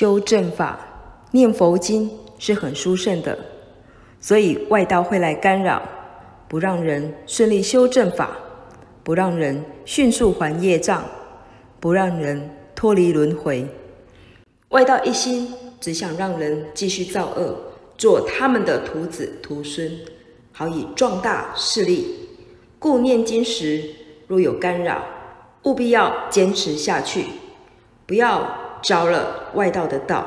修正法、念佛经是很殊胜的，所以外道会来干扰，不让人顺利修正法，不让人迅速还业障，不让人脱离轮回。外道一心只想让人继续造恶，做他们的徒子徒孙，好以壮大势力。故念经时若有干扰，务必要坚持下去，不要着了外道的道。